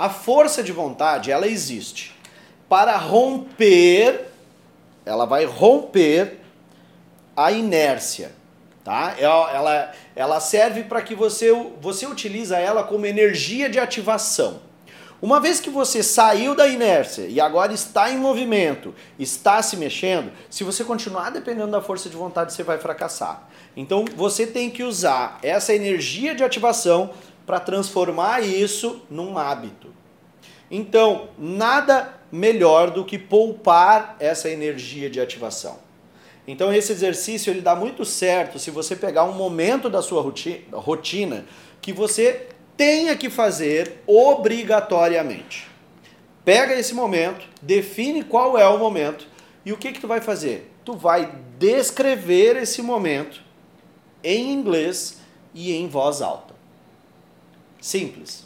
a força de vontade, ela existe. Para romper, ela vai romper a inércia, tá? Ela, ela, serve para que você, você utiliza ela como energia de ativação. Uma vez que você saiu da inércia e agora está em movimento, está se mexendo, se você continuar dependendo da força de vontade, você vai fracassar. Então você tem que usar essa energia de ativação para transformar isso num hábito. Então, nada melhor do que poupar essa energia de ativação. Então, esse exercício ele dá muito certo se você pegar um momento da sua rotina que você tenha que fazer obrigatoriamente. Pega esse momento, define qual é o momento e o que que tu vai fazer? Tu vai descrever esse momento em inglês e em voz alta. Simples.